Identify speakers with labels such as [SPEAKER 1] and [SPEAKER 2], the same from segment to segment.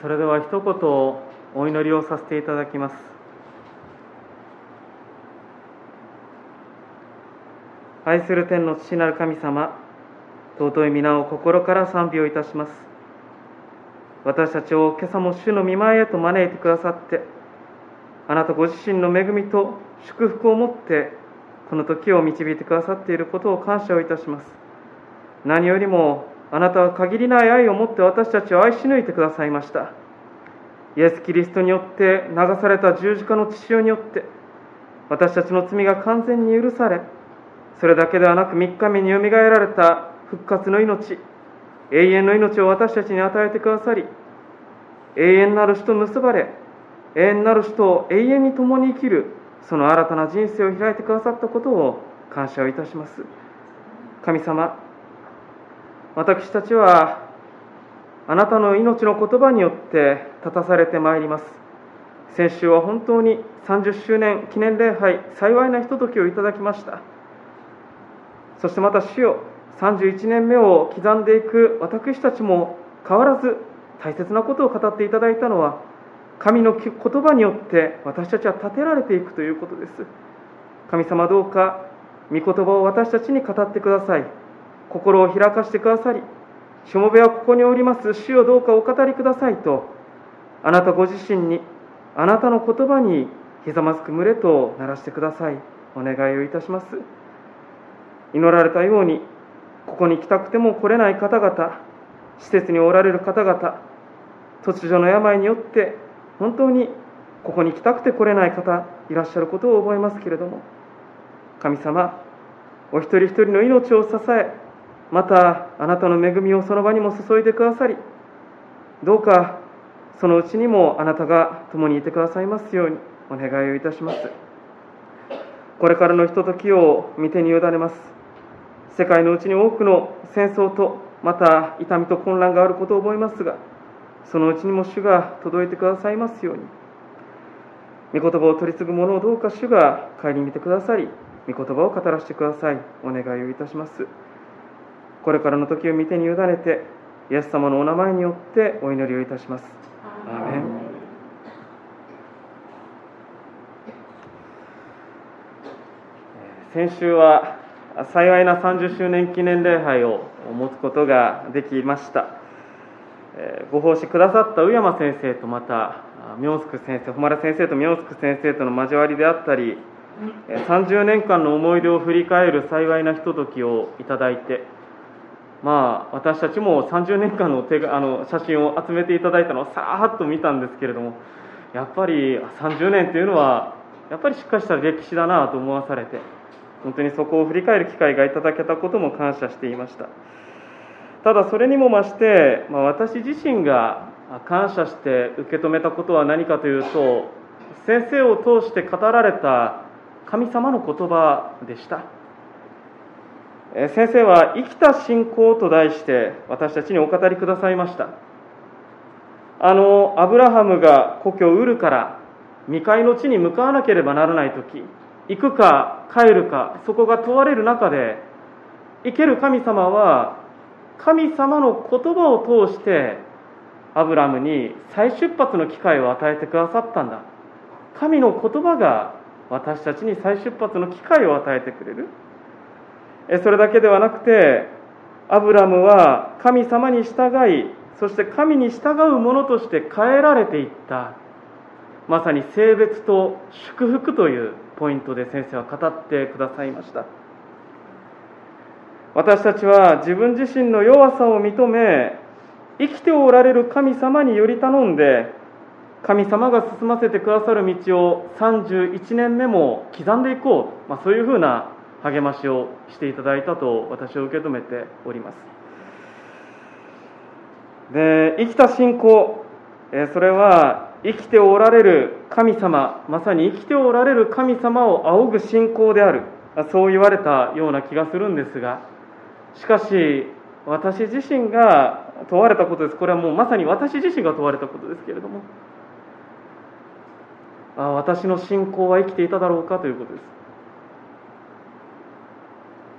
[SPEAKER 1] それでは一言お祈りをさせていただきます。愛する天の父なる神様尊い皆を心から賛美をいたします。私たちを今朝も主の御前へと招いてくださってあなたご自身の恵みと祝福を持ってこの時を導いてくださっていることを感謝をいたします。何よりもあなたは限りない愛を持って私たちを愛し抜いてくださいました。イエス・キリストによって流された十字架の血潮によって私たちの罪が完全に許されそれだけではなく3日目によみがえられた復活の命永遠の命を私たちに与えてくださり永遠なる死と結ばれ永遠なる死と永遠に共に生きるその新たな人生を開いてくださったことを感謝をいたします。神様私たちはあなたの命の言葉によって立たされてまいります。先週は本当に30周年記念礼拝幸いなひとときをいただきました。そしてまた主よ31年目を刻んでいく私たちも変わらず大切なことを語っていただいたのは神の言葉によって私たちは立てられていくということです。神様どうか御言葉を私たちに語ってください。心を開かしてくださりしもべはここにおります。主をどうかお語りくださいとあなたご自身にあなたの言葉にひざまずく群れとならしてください。お願いをいたします。祈られたようにここに来たくても来れない方々施設におられる方々突如の病によって本当にここに来たくて来れない方いらっしゃることを覚えますけれども神様お一人一人の命を支えまたあなたの恵みをその場にも注いでくださりどうかそのうちにもあなたが共にいてくださいますようにお願いをいたします。これからのひとときを見てに委ねます。世界のうちに多くの戦争とまた痛みと混乱があることを思いますがそのうちにも主が届いてくださいますように。御言葉を取り継ぐ者をどうか主が顧みてくださり御言葉を語らせてください。お願いをいたします。これからの時を見てに委ねてイエス様のお名前によってお祈りをいたします。アーメン。先週は幸いな30周年記念礼拝を持つことができました。ご奉仕くださった宇山先生とまた明福先生誉先生と明福先生との交わりであったり30年間の思い出を振り返る幸いなひとときをいただいてまあ私たちも30年間の手があの写真を集めていただいたのをさーっと見たんですけれどもやっぱり30年というのはやっぱりしっかりした歴史だなと思わされて本当にそこを振り返る機会がいただけたことも感謝していました。ただそれにも増して、まあ、私自身が感謝して受け止めたことは何かというと先生を通して語られた神様の言葉でした。先生は生きた信仰と題して私たちにお語りくださいました。あのアブラハムが故郷ウルから未開の地に向かわなければならない時行くか帰るかそこが問われる中で生ける神様は神様の言葉を通してアブラムに再出発の機会を与えてくださったんだ。神の言葉が私たちに再出発の機会を与えてくれる。それだけではなくてアブラムは神様に従いそして神に従う者として変えられていった。まさに性別と祝福というポイントで先生は語ってくださいました。私たちは自分自身の弱さを認め生きておられる神様により頼んで神様が進ませてくださる道を31年目も刻んでいこう、まあ、そういうふうな励ましをしていただいたと私は受け止めております。で生きた信仰それは生きておられる神様まさに生きておられる神様を仰ぐ信仰である。そう言われたような気がするんですがしかし私自身が問われたことです。これはもうまさに私自身が問われたことですけれどもあ私の信仰は生きていただろうかということです。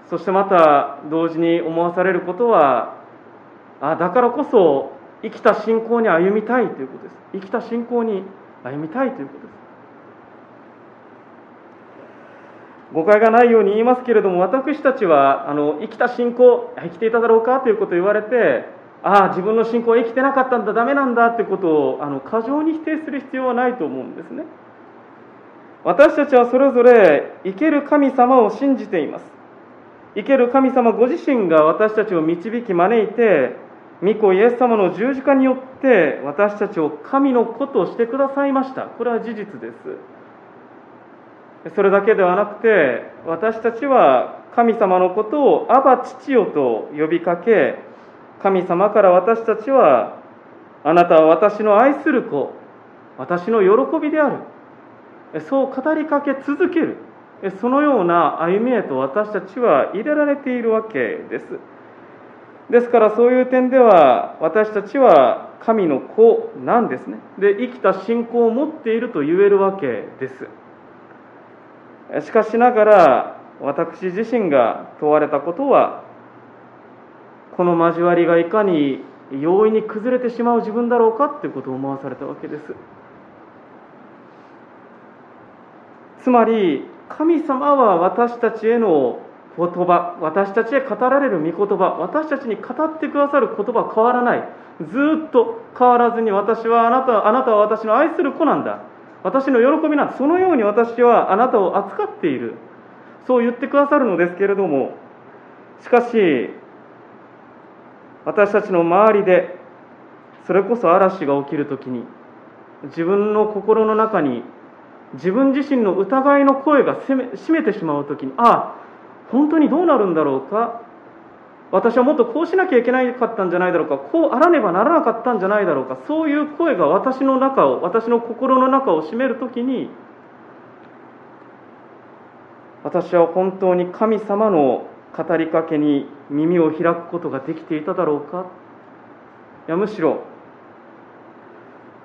[SPEAKER 1] そしてまた同時に思わされることはあだからこそ生きた信仰に歩みたいということです。生きた信仰に歩みたいということです。誤解がないように言いますけれども私たちはあの生きた信仰生きていただろうかということを言われてああ自分の信仰は生きてなかったんだダメなんだってことをあの過剰に否定する必要はないと思うんですね。私たちはそれぞれ生ける神様を信じています。生ける神様ご自身が私たちを導き招いて御子イエス様の十字架によって私たちを神の子としてくださいました。これは事実です。それだけではなくて私たちは神様のことを「アバ父よ」と呼びかけ神様から私たちはあなたは私の愛する子私の喜びである。そう語りかけ続ける。そのような歩みへと私たちは入れられているわけです。ですからそういう点では私たちは神の子なんですね。で生きた信仰を持っていると言えるわけです。しかしながら私自身が問われたことはこの交わりがいかに容易に崩れてしまう自分だろうかということを思わされたわけです。つまり神様は私たちへの言葉私たちへ語られる御言葉私たちに語ってくださる言葉は変わらない。ずっと変わらずに私はあなたあなたは私の愛する子なんだ。私の喜びなんだ。そのように私はあなたを扱っている。そう言ってくださるのですけれどもしかし私たちの周りでそれこそ嵐が起きるときに自分の心の中に自分自身の疑いの声が占めてしまうときにああ本当にどうなるんだろうか。私はもっとこうしなきゃいけなかったんじゃないだろうか。こうあらねばならなかったんじゃないだろうか。そういう声が私の中を私の心の中を占めるときに私は本当に神様の語りかけに耳を開くことができていただろうか。いやむしろ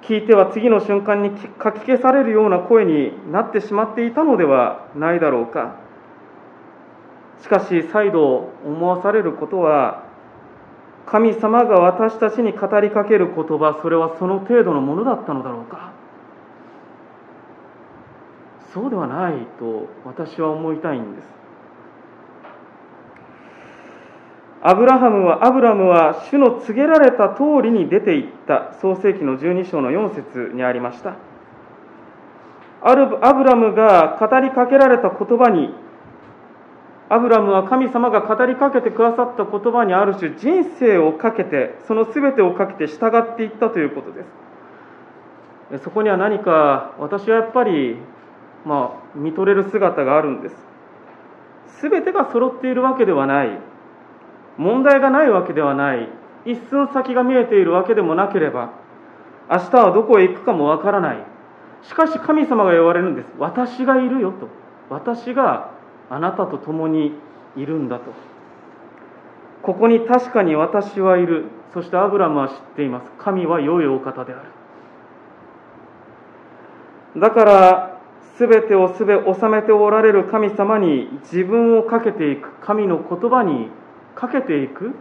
[SPEAKER 1] 聞いては次の瞬間にかき消されるような声になってしまっていたのではないだろうか。しかし再度思わされることは神様が私たちに語りかける言葉それはその程度のものだったのだろうか。そうではないと私は思いたいんです。アブラハムはアブラムは主の告げられた通りに出て行った。創世紀の12章の4節にありました。アブラムが語りかけられた言葉にアブラムは神様が語りかけてくださった言葉にある種人生をかけてその全てをかけて従っていったということです。そこには何か私はやっぱりまあ見とれる姿があるんです。全てが揃っているわけではない。問題がないわけではない。一寸先が見えているわけでもなければ明日はどこへ行くかもわからない。しかし神様が言われるんです。私がいるよと。私があなたと共にいるんだと。ここに確かに私はいる。そしてアブラムは知っています。神は良いお方である。だから全てをすべ収めておられる神様に自分をかけていく神の言葉にかけていく？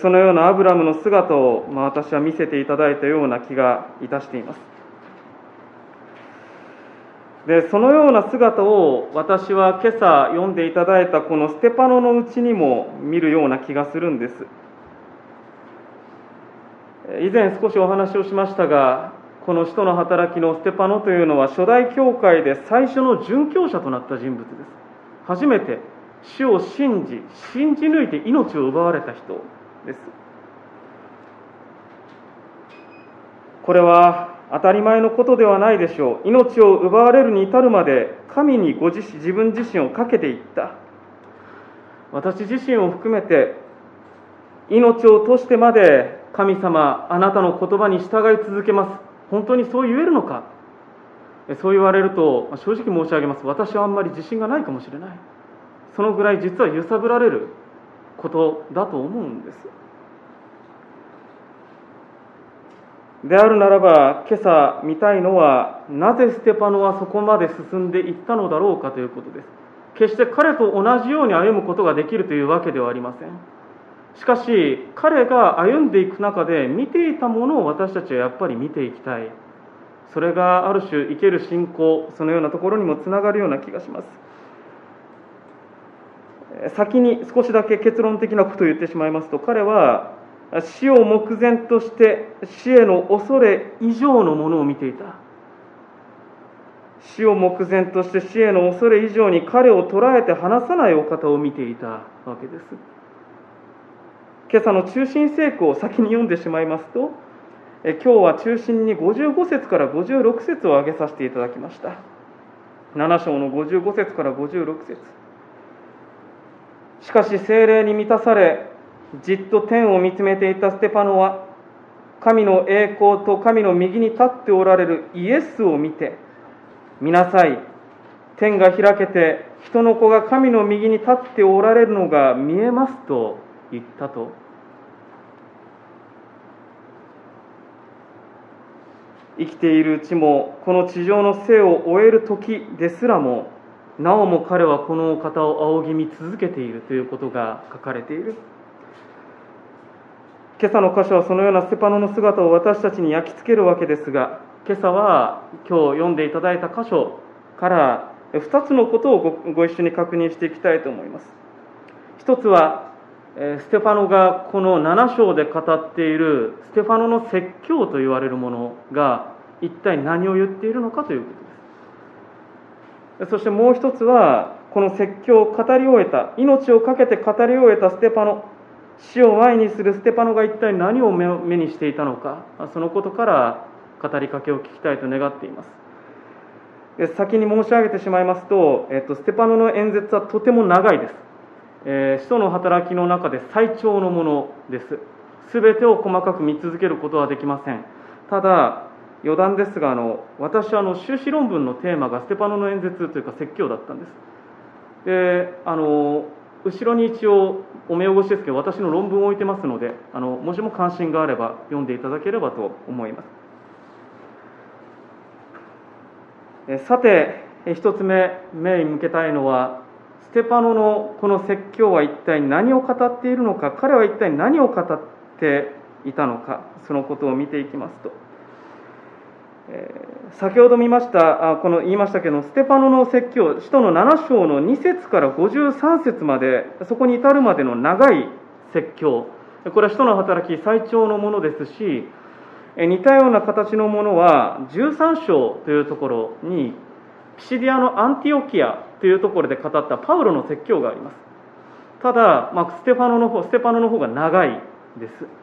[SPEAKER 1] そのようなアブラムの姿を、まあ、私は見せていただいたような気がいたしています。でそのような姿を私は今朝読んでいただいたこのステパノのうちにも見るような気がするんです。以前少しお話をしましたがこの使徒の働きのステパノというのは初代教会で最初の殉教者となった人物です。初めて主を信じ信じ抜いて命を奪われた人です。これは当たり前のことではないでしょう。命を奪われるに至るまで神にご自身自分自身をかけていった。私自身を含めて命を落としてまで神様あなたの言葉に従い続けます。本当にそう言えるのか？そう言われると正直申し上げます。私はあんまり自信がないかもしれない。そのぐらい実は揺さぶられることだと思うんです。であるならば今朝見たいのはなぜステパノはそこまで進んでいったのだろうかということです。決して彼と同じように歩むことができるというわけではありません。しかし彼が歩んでいく中で見ていたものを私たちはやっぱり見ていきたい。それがある種生ける信仰そのようなところにもつながるような気がします。先に少しだけ結論的なことを言ってしまいますと彼は死を目前として死への恐れ以上のものを見ていた。死を目前として死への恐れ以上に彼を捉えて離さないお方を見ていたわけです。今朝の中心聖句を先に読んでしまいますと今日は中心に55節から56節を挙げさせていただきました。7章の55節から56節。しかし精霊に満たされじっと天を見つめていたステパノは神の栄光と神の右に立っておられるイエスを見て見なさい天が開けて人の子が神の右に立っておられるのが見えますと言ったと。生きているうちもこの地上の生を終える時ですらもなおも彼はこの方を仰ぎ見続けているということが書かれている。今朝の箇所はそのようなステパノの姿を私たちに焼き付けるわけですが今朝は今日読んでいただいた箇所から2つのことをご一緒に確認していきたいと思います。一つはステファノがこの7章で語っているステファノの説教と言われるものが一体何を言っているのかということです。そしてもう一つはこの説教を語り終えた命を懸けて語り終えたステパノ死を前にするステパノが一体何を目にしていたのかそのことから語りかけを聞きたいと願っています先に申し上げてしまいますと、えっと、ステパノの演説はとても長いですえー、使徒の働きの中で最長のものです。すべてを細かく見続けることはできません。ただ、余談ですが、あの私はあの修士論文のテーマがステパノの演説というか説教だったんです。で、あの後ろに一応お目汚しですけど、私の論文を置いてますので、あのもしも関心があれば読んでいただければと思います。えさて、一つ目、目に向けたいのは、ステパノのこの説教は一体何を語っているのか彼は一体何を語っていたのかそのことを見ていきますと、先ほど見ましたあこの言いましたけどステパノの説教使徒の7章の2節から53節までそこに至るまでの長い説教。これは使徒の働き最長のものですし似たような形のものは13章というところにピシディアのアンティオキアというところで語ったパウロの説教があります。ただ、まあ、ステファノの方ステパノの方が長いです。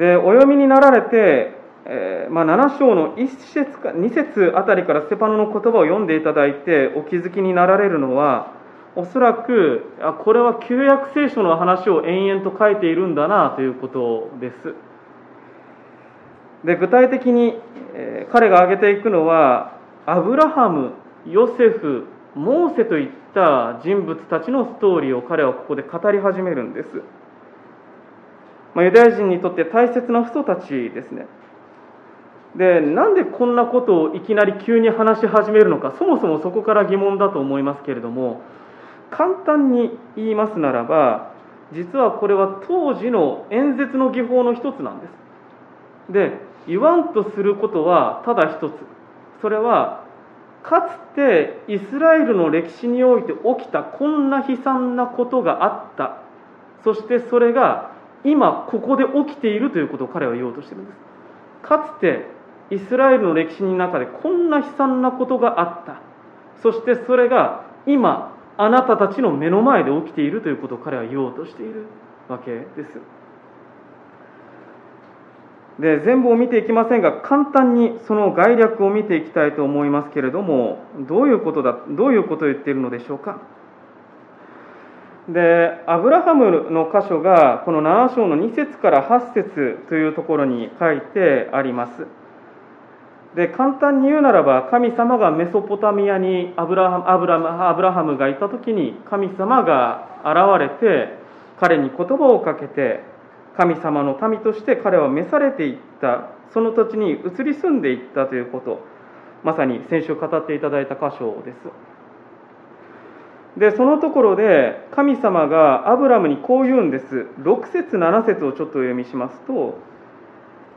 [SPEAKER 1] でお読みになられて、えー、まあ、7章の1節か2節あたりからステパノの言葉を読んでいただいてお気づきになられるのはおそらくあこれは旧約聖書の話を延々と書いているんだなということですで具体的に、えー、彼が挙げていくのはアブラハム、ヨセフ、モーセといった人物たちのストーリーを彼はここで語り始めるんです。まあ、ユダヤ人にとって大切な人たちですね。で、なんでこんなことをいきなり急に話し始めるのか、そもそもそこから疑問だと思いますけれども、簡単に言いますならば、実はこれは当時の演説の技法の一つなんです。で、言わんとすることはただ一つ。それはかつてイスラエルの歴史において起きたこんな悲惨なことがあったそしてそれが今ここで起きているということを彼は言おうとしているんです。かつてイスラエルの歴史の中でこんな悲惨なことがあった。そしてそれが今あなたたちの目の前で起きているということを彼は言おうとしているわけです。で全部を見ていきませんが簡単にその概略を見ていきたいと思いますけれどもどういうことだどういうことを言っているのでしょうか。でアブラハムの箇所がこの7章の2節から8節というところに書いてあります。で簡単に言うならば神様がメソポタミアにアブラハムアブラアブラハムがいた時に神様が現れて彼に言葉をかけて神様の民として彼は召されていった。その土地に移り住んでいったということ。まさに先週語っていただいた箇所です。でそのところで神様がアブラムにこう言うんです。6節7節をちょっと読みしますと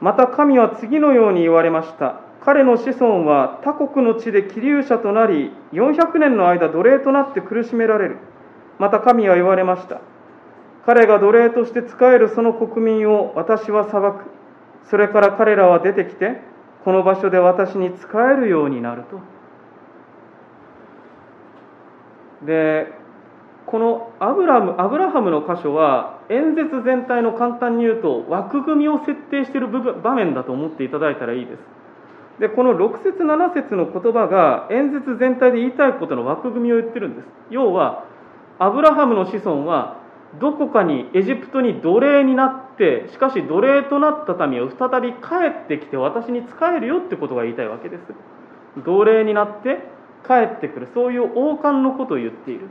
[SPEAKER 1] また神は次のように言われました。彼の子孫は他国の地で気流者となり400年の間奴隷となって苦しめられる。また神は言われました。彼が奴隷として仕えるその国民を私は裁く。それから彼らは出てきてこの場所で私に仕えるようになると。でこのアブラムアブラハムの箇所は演説全体の簡単に言うと枠組みを設定している部分場面だと思っていただいたらいいです。でこの6節7節の言葉が演説全体で言いたいことの枠組みを言ってるんです。要はアブラハムの子孫はどこかにエジプトに奴隷になってしかし奴隷となった民を再び帰ってきて私に仕えるよってことが言いたいわけです。奴隷になって帰ってくる。そういう王冠のことを言っている。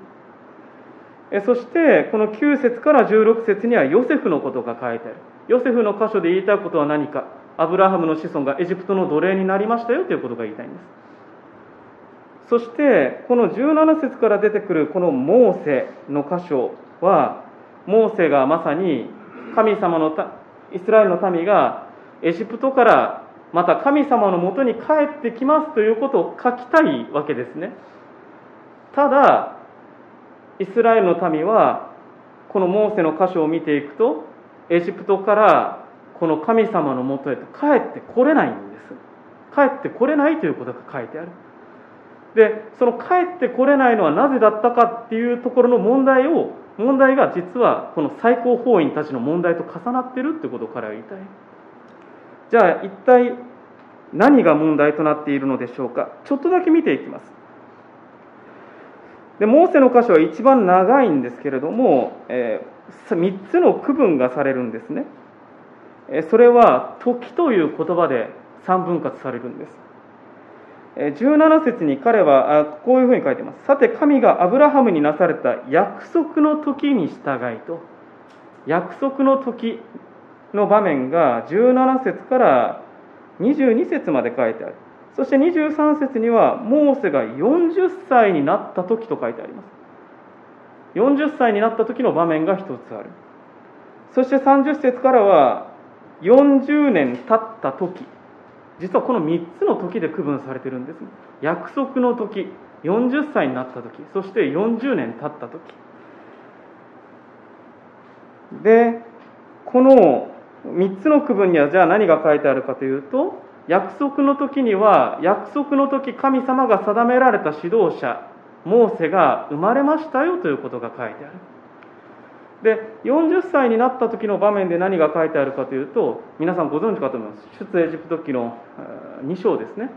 [SPEAKER 1] そしてこの9節から16節にはヨセフのことが書いてある。ヨセフの箇所で言いたいことは何か。アブラハムの子孫がエジプトの奴隷になりましたよ。ということが言いたいんです。そしてこの17節から出てくるこのモーセの箇所はモーセがまさに神様のイスラエルの民がエジプトからまた神様のもとに帰ってきますということを書きたいわけですね。ただイスラエルの民はこのモーセの箇所を見ていくとエジプトからこの神様のもとへと帰ってこれないんです。帰ってこれないということが書いてある。でその帰ってこれないのはなぜだったかっていうところの問題を問題が実はこの最高法院たちの問題と重なってるってことを彼は言いたい。じゃあ一体何が問題となっているのでしょうか？ちょっとだけ見ていきます。でモーセの箇所は一番長いんですけれども、えー、3つの区分がされるんですね。それは時という言葉で3分割されるんです。17節に彼はこういうふうに書いてます。さて神がアブラハムになされた約束の時に従いと。約束の時の場面が17節から22節まで書いてある。そして23節にはモーセが40歳になった時と書いてあります。40歳になった時の場面が一つある。そして30節からは40年経った時実はこの3つの時で区分されてるんです約束の時40歳になった時そして40年経った時でこの3つの区分にはじゃあ何が書いてあるかというと約束の時には約束の時神様が定められた指導者モーセが生まれましたよということが書いてある。で40歳になった時の場面で何が書いてあるかというと皆さんご存知かと思います。出エジプト記の2章ですね。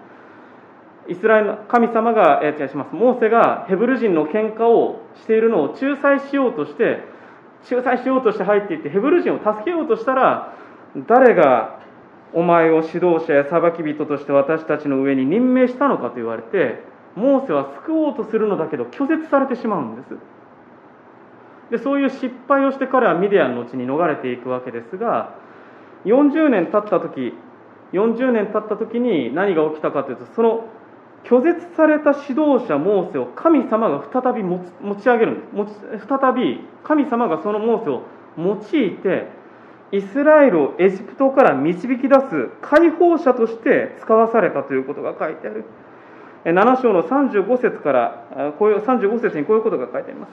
[SPEAKER 1] イスラエルの神様が、えー、します。モーセがヘブル人の喧嘩をしているのを仲裁しようとして仲裁しようとして入っていってヘブル人を助けようとしたら誰がお前を指導者や裁き人として私たちの上に任命したのかと言われてモーセは救おうとするのだけど拒絶されてしまうんです。でそういう失敗をして彼はミディアンの地に逃れていくわけですが40年経った時40年経った時に何が起きたかというとその拒絶された指導者モーセを神様が再び持ち上げるんです再び神様がそのモーセを用いてイスラエルをエジプトから導き出す解放者として使わされたということが書いてある。7章の35節からこういう35節にこういうことが書いてあります。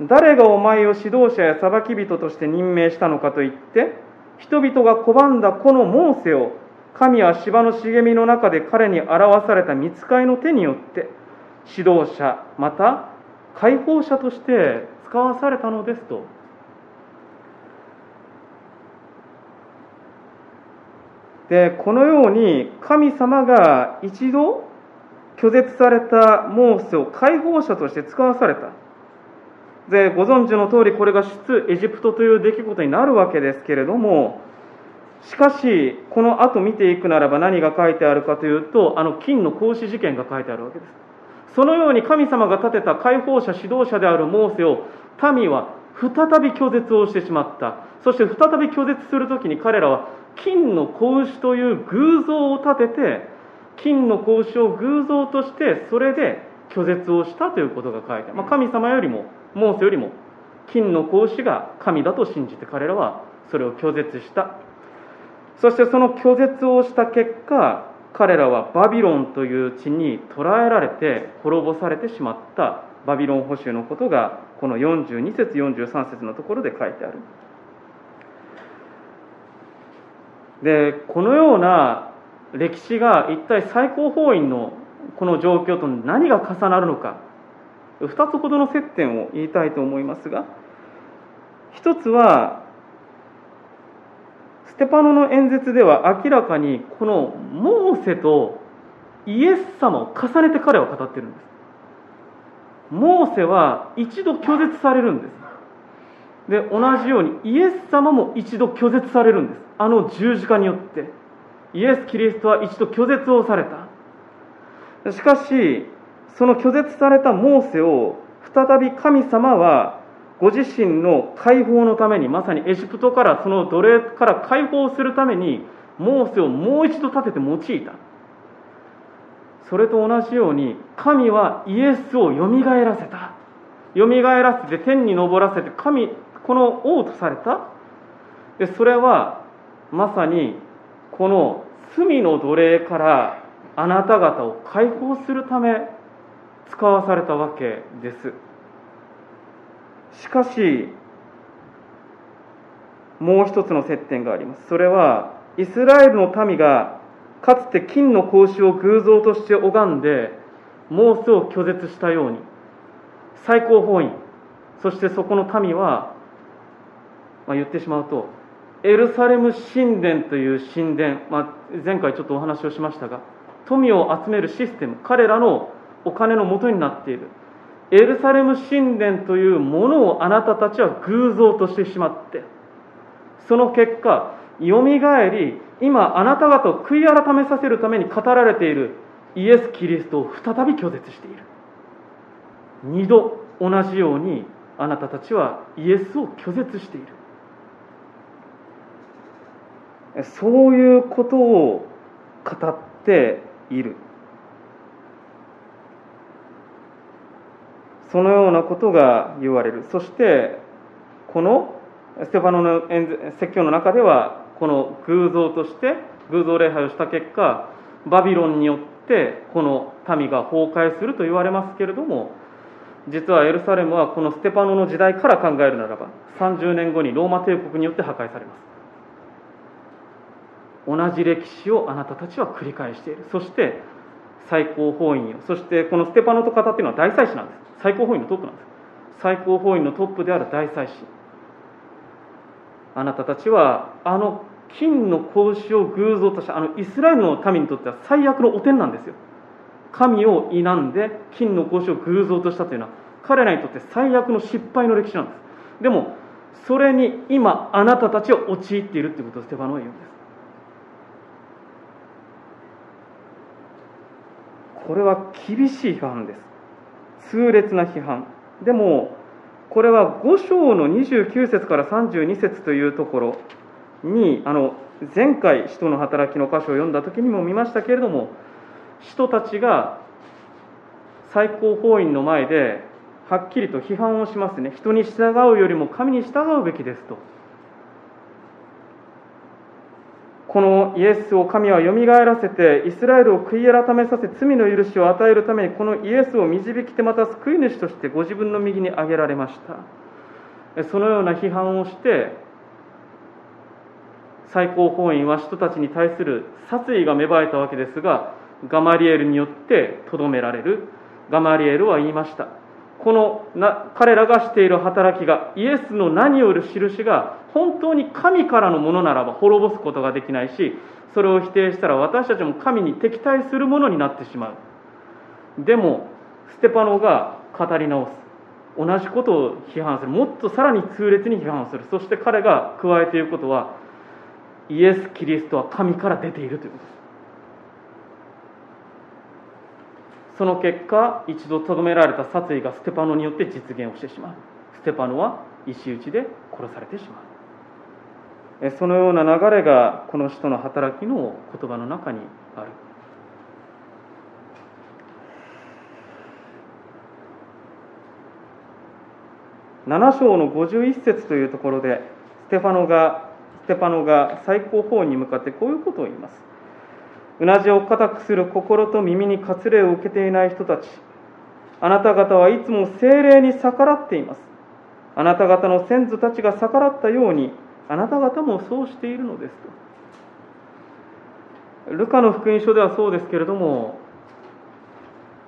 [SPEAKER 1] 誰がお前を指導者や裁き人として任命したのかと言って人々が拒んだこのモーセを神は芝の茂みの中で彼に表された見つかいの手によって指導者また解放者として使わされたのですと。でこのように神様が一度拒絶されたモーセを解放者として使わされた。でご存知の通りこれが出エジプトという出来事になるわけですけれどもしかしこの後見ていくならば何が書いてあるかというとあの金の孔子事件が書いてあるわけです。そのように神様が立てた解放者指導者であるモーセを民は再び拒絶をしてしまった。そして再び拒絶する時に彼らは金の子牛という偶像を立てて金の子牛を偶像としてそれで拒絶をしたということが書いてまあ、神様よりもモーセよりも金の格子が神だと信じて彼らはそれを拒絶した。そしてその拒絶をした結果彼らはバビロンという地に捕らえられて滅ぼされてしまったバビロン捕囚のことがこの42節43節のところで書いてある。でこのような歴史が一体最高法院のこの状況と何が重なるのか2つほどの接点を言いたいと思いますが一つはステパノの演説では明らかにこのモーセとイエス様を重ねて彼は語ってるんです。モーセは一度拒絶されるんです。で同じようにイエス様も一度拒絶されるんです。あの十字架によって。イエス・キリストは一度拒絶をされた。しかしその拒絶されたモーセを再び神様はご自身の解放のためにまさにエジプトからその奴隷から解放するためにモーセをもう一度立てて用いた。それと同じように神はイエスをよみがえらせた。よみがえらせて天に昇らせて神この王とされた。でそれはまさにこの罪の奴隷からあなた方を解放するため使わされたわけです。しかしもう一つの接点があります。それはイスラエルの民がかつて金の格子を偶像として拝んでモーセを拒絶したように最高法院そしてそこの民は、まあ、言ってしまうとエルサレム神殿という神殿、まあ、前回ちょっとお話をしましたが富を集めるシステム彼らのお金の元になっている。エルサレム神殿というものをあなたたちは偶像としてしまってその結果よみがえり今あなた方を悔い改めさせるために語られているイエス・キリストを再び拒絶している。二度同じようにあなたたちはイエスを拒絶している。そういうことを語っている。そのようなことが言われる。そしてこのステファノの説教の中ではこの偶像として偶像礼拝をした結果バビロンによってこの民が崩壊すると言われますけれども実はエルサレムはこのステパノの時代から考えるならば30年後にローマ帝国によって破壊されます。同じ歴史をあなたたちは繰り返している。そして最高法院をそしてこのステパノと語っていうのは大祭司なんです。最高法院のトップなんです。最高法院のトップである大祭司。あなたたちはあの金の格子を偶像としたあのイスラエルの民にとっては最悪の汚点なんですよ。神を否んで金の格子を偶像としたというのは彼らにとって最悪の失敗の歴史なんです。でもそれに今あなたたちは陥っているということをステファノは言うんです。これは厳しい批判です。痛烈な批判。でもこれは5章の29節から32節というところにあの前回使徒の働きの箇所を読んだ時にも見ましたけれども使徒たちが最高法院の前ではっきりと批判をしますね。人に従うよりも神に従うべきですと。このイエスを神はよみがえらせてイスラエルを悔い改めさせ罪の許しを与えるためにこのイエスを導きてまた救い主としてご自分の右に挙げられました。そのような批判をして最高法院は人たちに対する殺意が芽生えたわけですがガマリエルによってとどめられる。ガマリエルは言いました。このな彼らがしている働きがイエスの名による印が本当に神からのものならば滅ぼすことができないしそれを否定したら私たちも神に敵対するものになってしまう。でもステパノが語り直す。同じことを批判する。もっとさらに痛烈に批判する。そして彼が加えていることはイエス・キリストは神から出ているということ。ですその結果一度とどめられた殺意がステパノによって実現をしてしまう。ステパノは石打ちで殺されてしまう。そのような流れがこの人の働きの言葉の中にある。7章の51節というところでステパノがステパノが最高峰に向かってこういうことを言います。うなじを固くする心と耳に割礼を受けていない人たち。あなた方はいつも精霊に逆らっています。あなた方の先祖たちが逆らったようにあなた方もそうしているのですと。ルカの福音書ではそうですけれども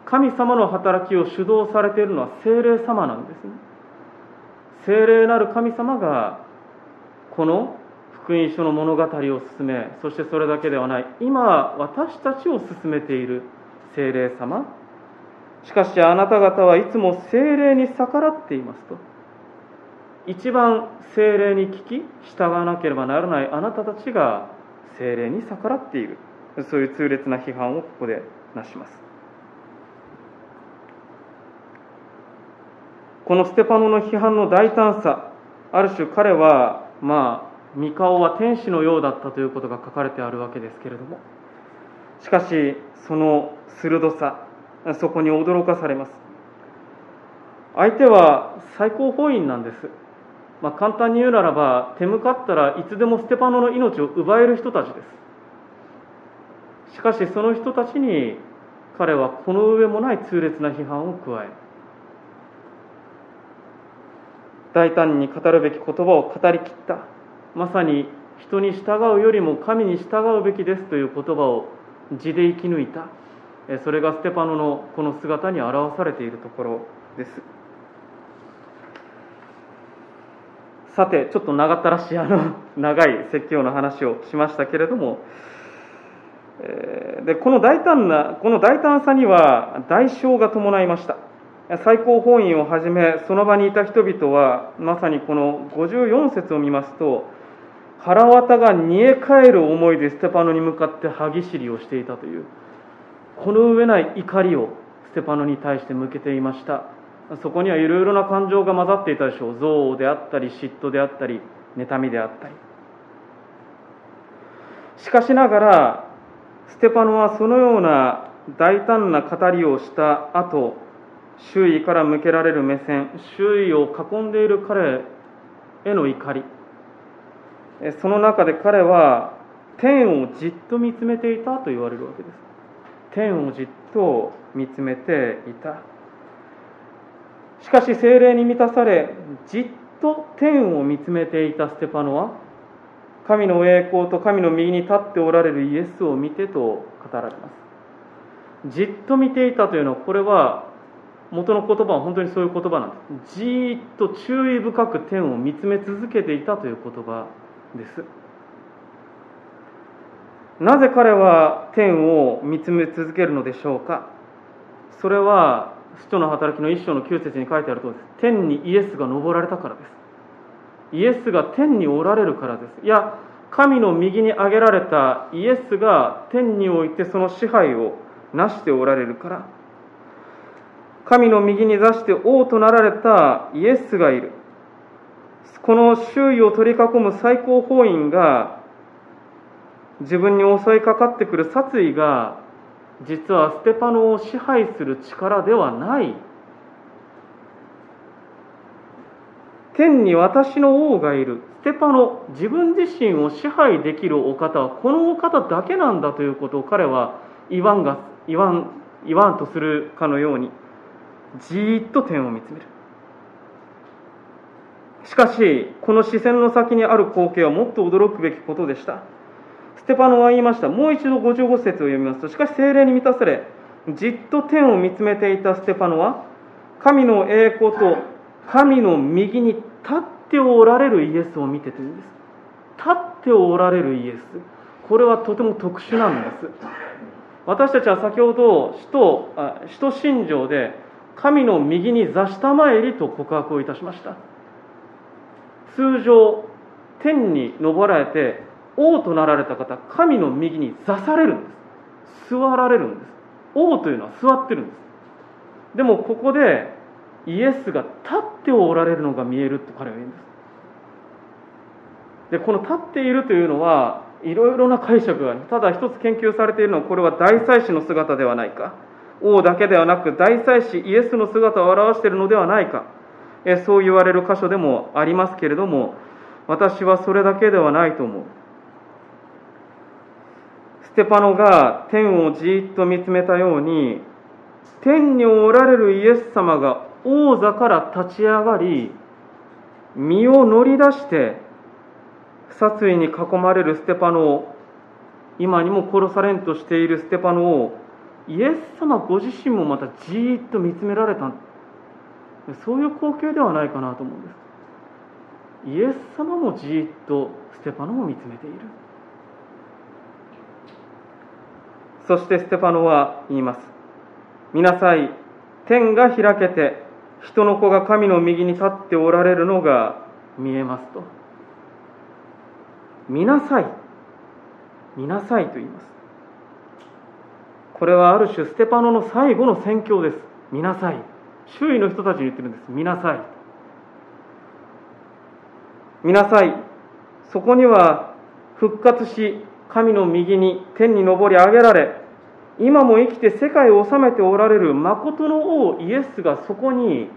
[SPEAKER 1] 神様の働きを主導されているのは精霊様なんですね。精霊なる神様がこの福音書の物語を進めそしてそれだけではない。今私たちを進めている精霊様。しかしあなた方はいつも精霊に逆らっていますと。一番精霊に聞き従わなければならない。あなたたちが精霊に逆らっている。そういう痛烈な批判をここでなします。このステパノの批判の大胆さある種彼はまあ御顔は天使のようだったということが書かれてあるわけですけれども。しかしその鋭さそこに驚かされます。相手は最高法院なんです、まあ、簡単に言うならば手向かったらいつでもステパノの命を奪える人たちです。しかしその人たちに彼はこの上もない痛烈な批判を加え大胆に語るべき言葉を語りきった。まさに人に従うよりも神に従うべきですという言葉を字で生き抜いたそれがステパノのこの姿に表されているところです。さてちょっと長ったらしいあの 長い説教の話をしましたけれどもでこの大胆なこの大胆さには代償が伴いました。最高法院をはじめその場にいた人々はまさにこの54節を見ますと腹渡が煮え返る思いでステパノに向かって歯ぎしりをしていたというこの上ない怒りをステパノに対して向けていました。そこにはいろいろな感情が混ざっていたでしょう。憎悪であったり嫉妬であったり妬みであったり。しかしながらステパノはそのような大胆な語りをした後周囲から向けられる目線周囲を囲んでいる彼への怒りその中で彼は天をじっと見つめていたと言われるわけです。天をじっと見つめていた。しかし精霊に満たされじっと天を見つめていたステパノは神の栄光と神の右に立っておられるイエスを見てと語られます。じっと見ていたというのはこれは元の言葉は本当にそういう言葉なんです。じっと注意深く天を見つめ続けていたという言葉です。なぜ彼は天を見つめ続けるのでしょうか？それは使徒の働きの一章の9節に書いてあるとおりです。天にイエスが昇られたからです。イエスが天におられるからです。いや神の右に挙げられたイエスが天においてその支配を成しておられるから。神の右に座して王となられたイエスがいる。この周囲を取り囲む最高法院が自分に襲いかかってくる殺意が実はステパノを支配する力ではない。天に私の王がいる。ステパノ自分自身を支配できるお方はこのお方だけなんだということを彼は言わんが言わん言わんとするかのようにじーっと天を見つめる。しかしこの視線の先にある光景はもっと驚くべきことでした。ステパノは言いました。もう一度55節を読みますとしかし精霊に満たされじっと天を見つめていたステパノは神の栄光と神の右に立っておられるイエスを見てというんです。立っておられるイエス。これはとても特殊なんです。私たちは先ほど使徒使徒信条で神の右に座したまえりと告白をいたしました。通常天に昇られて王となられた方神の右に座されるんです。座られるんです。王というのは座ってるんです。でもここでイエスが立っておられるのが見えると彼は言うんです。でこの立っているというのはいろいろな解釈がある。ただ一つ研究されているのはこれは大祭司の姿ではないか。王だけではなく大祭司イエスの姿を表しているのではないか。そう言われる箇所でもありますけれども私はそれだけではないと思う。ステパノが天をじーっと見つめたように天におられるイエス様が王座から立ち上がり身を乗り出して殺意に囲まれるステパノを今にも殺されんとしているステパノをイエス様ご自身もまたじーっと見つめられたそういう光景ではないかなと思うんです。イエス様もじっとステパノを見つめている。そしてステパノは言います。見なさい天が開けて人の子が神の右に立っておられるのが見えますと。見なさい。見なさいと言います。これはある種ステパノの最後の宣教です。見なさい。周囲の人たちに言ってるんです。見なさい。見なさい。そこには復活し神の右に天に昇り上げられ今も生きて世界を治めておられる誠の王イエスがそこに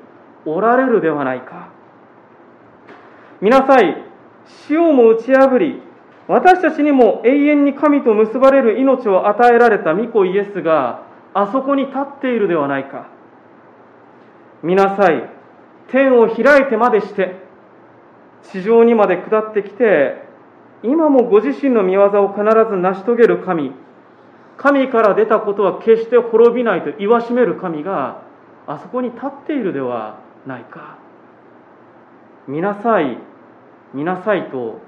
[SPEAKER 1] おられるではないか。見なさい。死をも打ち破り私たちにも永遠に神と結ばれる命を与えられた御子イエスがあそこに立っているではないか。見なさい。天を開いてまでして地上にまで下ってきて今もご自身の見業を必ず成し遂げる神。神から出たことは決して滅びないと言わしめる神があそこに立っているではないか。見なさい。見なさいと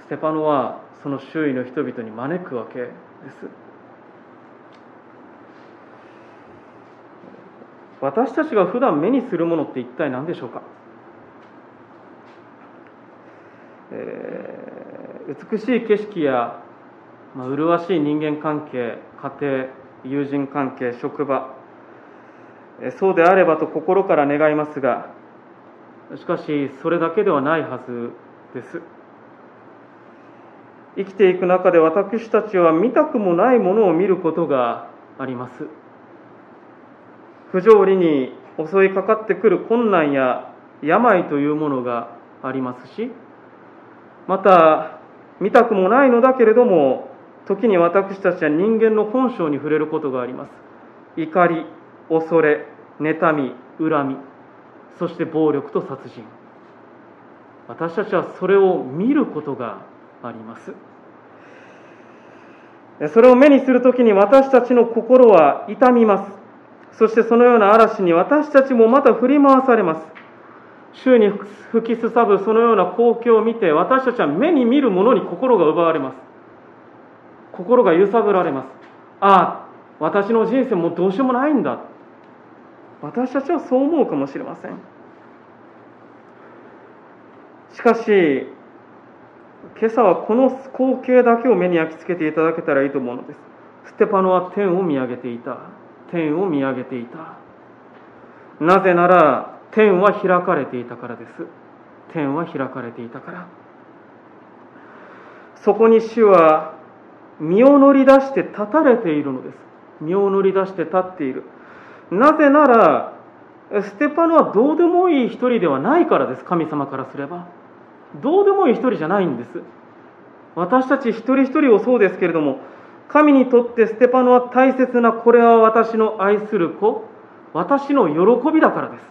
[SPEAKER 1] ステパノはその周囲の人々に招くわけです。私たちが普段目にするものって一体何でしょうか、えー、美しい景色や、まあ、麗しい人間関係家庭友人関係職場そうであればと心から願いますがしかしそれだけではないはずです。生きていく中で私たちは見たくもないものを見ることがあります。不条理に襲いかかってくる困難や病というものがありますしまた見たくもないのだけれども時に私たちは人間の本性に触れることがあります。怒り恐れ妬み恨みそして暴力と殺人。私たちはそれを見ることがあります。それを目にするときに私たちの心は痛みます。そしてそのような嵐に私たちもまた振り回されます。周に吹きすさぶそのような光景を見て私たちは目に見るものに心が奪われます。心が揺さぶられます。ああ私の人生もどうしようもないんだ。私たちはそう思うかもしれません。しかし今朝はこの光景だけを目に焼き付けていただけたらいいと思うのです。ステパノは天を見上げていた。天を見上げていた。なぜなら天は開かれていたからです。天は開かれていたから。そこに主は身を乗り出して立たれているのです。身を乗り出して立っている。なぜならステパノはどうでもいい一人ではないからです。神様からすれば。どうでもいい一人じゃないんです。私たち一人一人をそうですけれども神にとってステパノは大切なこれは私の愛する子。私の喜びだからです。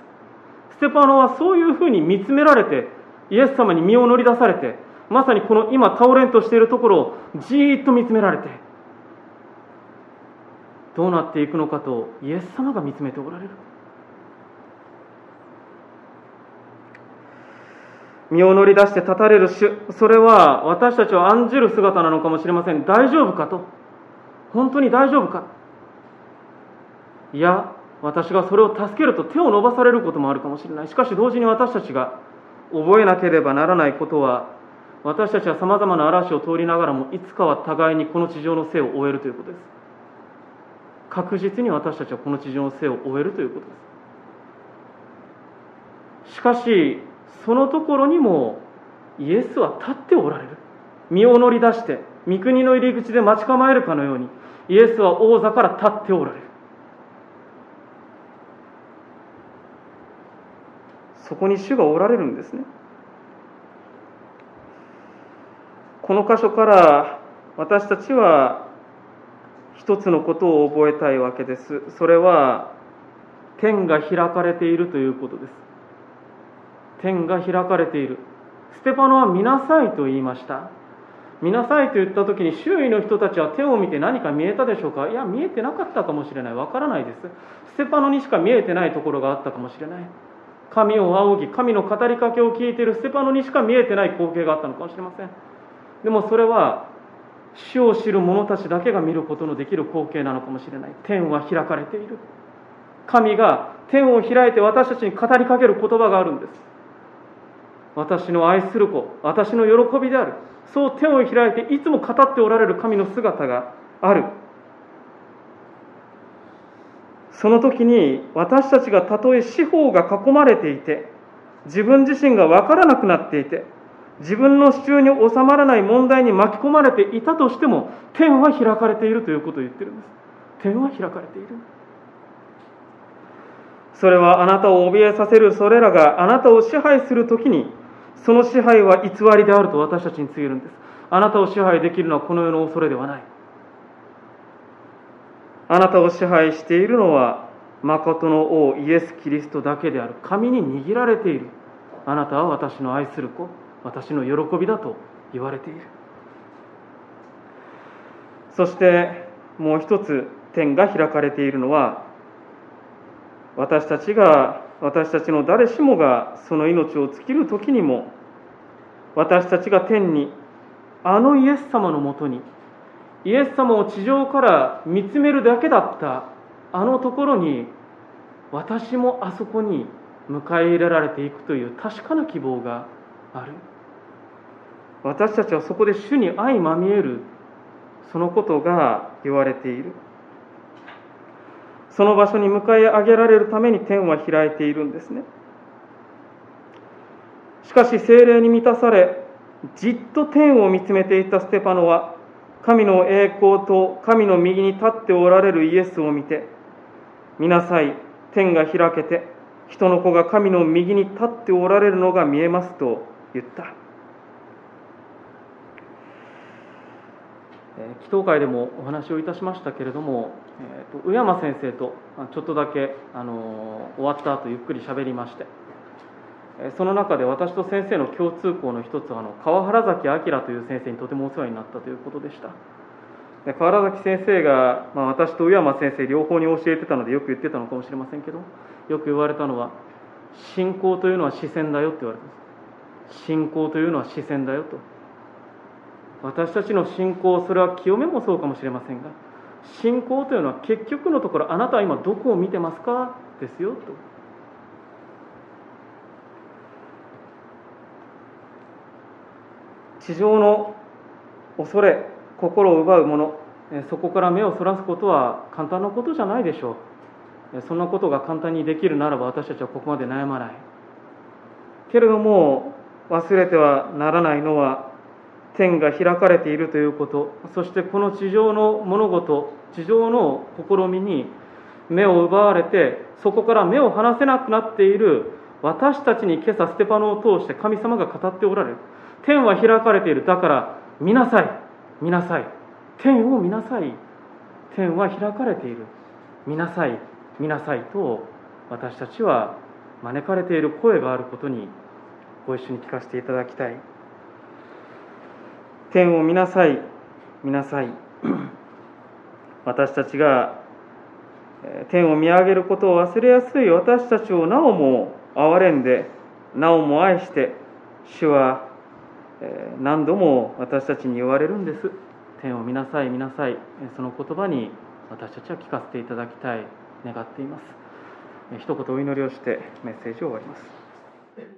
[SPEAKER 1] ステパノはそういうふうに見つめられてイエス様に身を乗り出されてまさにこの今倒れんとしているところをじーっと見つめられてどうなっていくのかとイエス様が見つめておられる。身を乗り出して立たれる主それは私たちを案じる姿なのかもしれません。大丈夫かと。本当に大丈夫か？いや私がそれを助けると手を伸ばされることもあるかもしれない。しかし同時に私たちが覚えなければならないことは私たちはさまざまな嵐を通りながらもいつかは互いにこの地上の生を終えるということです。確実に私たちはこの地上の生を終えるということです。しかしそのところにもイエスは立っておられる。身を乗り出して三国の入り口で待ち構えるかのようにイエスは王座から立っておられる。そこに主がおられるんですね。この箇所から私たちは一つのことを覚えたいわけです。それは天が開かれているということです。天が開かれている。ステパノは見なさいと言いました。見なさいと言った時に周囲の人たちは手を見て何か見えたでしょうか？いや見えてなかったかもしれない。わからないです。ステパノにしか見えてないところがあったかもしれない。神を仰ぎ神の語りかけを聞いているステパノにしか見えてない光景があったのかもしれません。でもそれは死を知る者たちだけが見ることのできる光景なのかもしれない。天は開かれている。神が天を開いて私たちに語りかける言葉があるんです。私の愛する子私の喜びである。そう天を開いていつも語っておられる神の姿がある。その時に私たちがたとえ四方が囲まれていて自分自身が分からなくなっていて自分の支柱に収まらない問題に巻き込まれていたとしても天は開かれているということを言ってるんです。天は開かれている。それはあなたを怯えさせるそれらがあなたを支配するときにその支配は偽りであると私たちに告げるんです。あなたを支配できるのはこの世の恐れではない。あなたを支配しているのは誠の王イエス・キリストだけである。神に握られている。あなたは私の愛する子。私の喜びだと言われている。そしてもう一つ天が開かれているのは私たちが私たちの誰しもがその命を尽きる時にも私たちが天にあのイエス様のもとにイエス様を地上から見つめるだけだったあのところに私もあそこに迎え入れられていくという確かな希望がある。私たちはそこで主に相まみえるそのことが言われている。その場所に迎え上げられるために天は開いているんですね。しかし精霊に満たされじっと天を見つめていたステパノは神の栄光と神の右に立っておられるイエスを見て見なさい天が開けて人の子が神の右に立っておられるのが見えますと言った。祈祷会でもお話をいたしましたけれども、えーと、宇山先生とちょっとだけ、あの終わった後ゆっくりしゃべりまして。えその中で私と先生の共通項の一つはあの川原崎明という先生にとてもお世話になったということでした。で川原崎先生が、まあ、私と宇山先生両方に教えてたのでよく言ってたのかもしれませんけどよく言われたのは信仰というのは視線だよって言われてます。信仰というのは視線だよと。私たちの信仰それは清めもそうかもしれませんが信仰というのは結局のところあなたは今どこを見てますか？ですよと。地上の恐れ心を奪うものそこから目をそらすことは簡単なことじゃないでしょう。そんなことが簡単にできるならば私たちはここまで悩まない。けれども忘れてはならないのは天が開かれているということそしてこの地上の物事地上の試みに目を奪われてそこから目を離せなくなっている私たちに今朝ステパノを通して神様が語っておられる。天は開かれている。だから見なさい見なさい。天を見なさい。天は開かれている。見なさい見なさいと私たちは招かれている声があることにご一緒に聞かせていただきたい。天を見なさい。見なさい。私たちが天を見上げることを忘れやすい。私たちをなおも憐れんでなおも愛して主は何度も私たちに言われるんです。天を見なさい見なさい。その言葉に私たちは聞かせていただきたい。願っています。一言お祈りをしてメッセージを終わります。